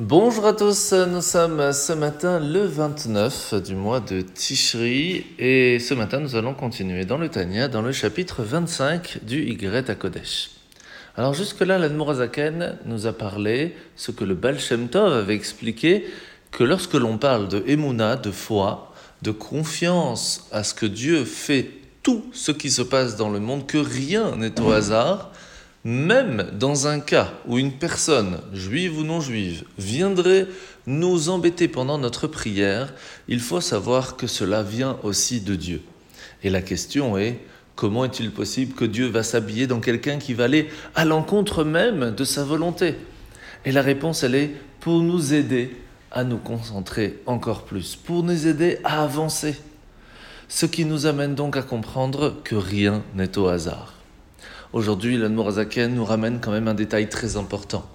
Bonjour à tous, nous sommes ce matin le 29 du mois de Tishri et ce matin nous allons continuer dans le Tanya, dans le chapitre 25 du Y à Kodesh. Alors jusque-là, l'Admorazaken nous a parlé ce que le Baal Shem Tov avait expliqué, que lorsque l'on parle de Emouna, de foi, de confiance à ce que Dieu fait tout ce qui se passe dans le monde, que rien n'est au hasard, même dans un cas où une personne, juive ou non juive, viendrait nous embêter pendant notre prière, il faut savoir que cela vient aussi de Dieu. Et la question est, comment est-il possible que Dieu va s'habiller dans quelqu'un qui va aller à l'encontre même de sa volonté? Et la réponse, elle est pour nous aider à nous concentrer encore plus, pour nous aider à avancer. Ce qui nous amène donc à comprendre que rien n'est au hasard. Aujourd'hui, l'Anmorazaken nous ramène quand même un détail très important.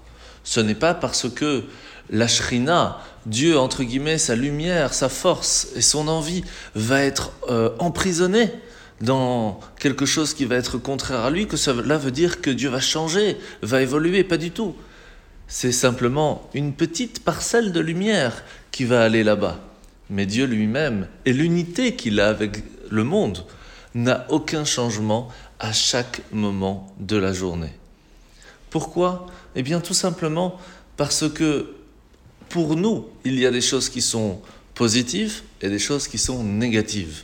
Ce n'est pas parce que la Shrina, Dieu, entre guillemets, sa lumière, sa force et son envie va être euh, emprisonné dans quelque chose qui va être contraire à lui que cela veut dire que Dieu va changer, va évoluer, pas du tout. C'est simplement une petite parcelle de lumière qui va aller là-bas. Mais Dieu lui-même et l'unité qu'il a avec le monde n'a aucun changement à chaque moment de la journée. Pourquoi? Eh bien tout simplement parce que pour nous, il y a des choses qui sont positives et des choses qui sont négatives.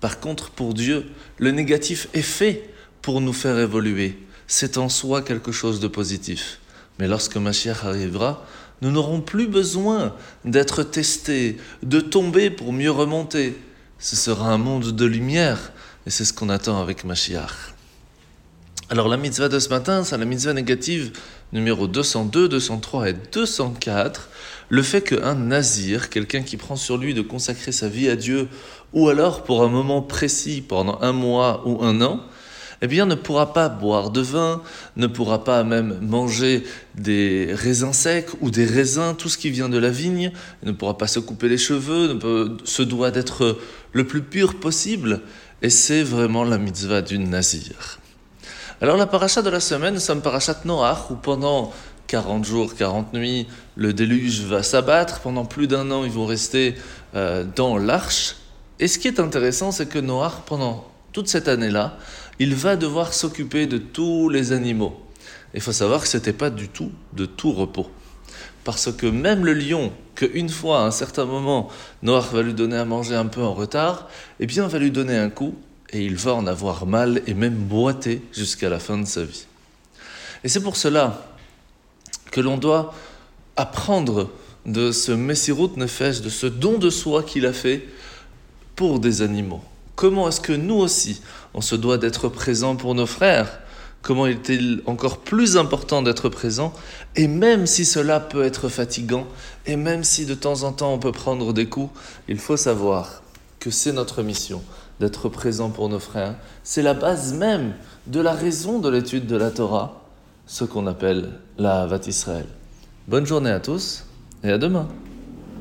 Par contre, pour Dieu, le négatif est fait pour nous faire évoluer. C'est en soi quelque chose de positif. Mais lorsque Mashiach arrivera, nous n'aurons plus besoin d'être testés, de tomber pour mieux remonter. Ce sera un monde de lumière et c'est ce qu'on attend avec Mashiach. Alors la mitzvah de ce matin, c'est la mitzvah négative numéro 202, 203 et 204. Le fait qu'un nazir, quelqu'un qui prend sur lui de consacrer sa vie à Dieu, ou alors pour un moment précis, pendant un mois ou un an, eh bien ne pourra pas boire de vin, ne pourra pas même manger des raisins secs ou des raisins, tout ce qui vient de la vigne, ne pourra pas se couper les cheveux, ne peut, se doit d'être le plus pur possible, et c'est vraiment la mitzvah du nazir. Alors la paracha de la semaine, nous sommes parachat Noach, où pendant 40 jours, 40 nuits, le déluge va s'abattre. Pendant plus d'un an, ils vont rester euh, dans l'arche. Et ce qui est intéressant, c'est que Noach, pendant toute cette année-là, il va devoir s'occuper de tous les animaux. Il faut savoir que ce n'était pas du tout de tout repos. Parce que même le lion, qu'une fois, à un certain moment, Noach va lui donner à manger un peu en retard, eh bien, va lui donner un coup et il va en avoir mal et même boiter jusqu'à la fin de sa vie. Et c'est pour cela que l'on doit apprendre de ce Messirut Nefesh, de ce don de soi qu'il a fait pour des animaux. Comment est-ce que nous aussi, on se doit d'être présent pour nos frères Comment est-il encore plus important d'être présent Et même si cela peut être fatigant, et même si de temps en temps on peut prendre des coups, il faut savoir que c'est notre mission d'être présent pour nos frères. C'est la base même de la raison de l'étude de la Torah, ce qu'on appelle la Havat Israël. Bonne journée à tous et à demain.